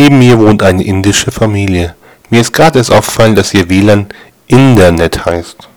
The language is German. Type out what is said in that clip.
Neben mir wohnt eine indische Familie. Mir ist gerade erst aufgefallen, dass ihr WLAN Internet heißt.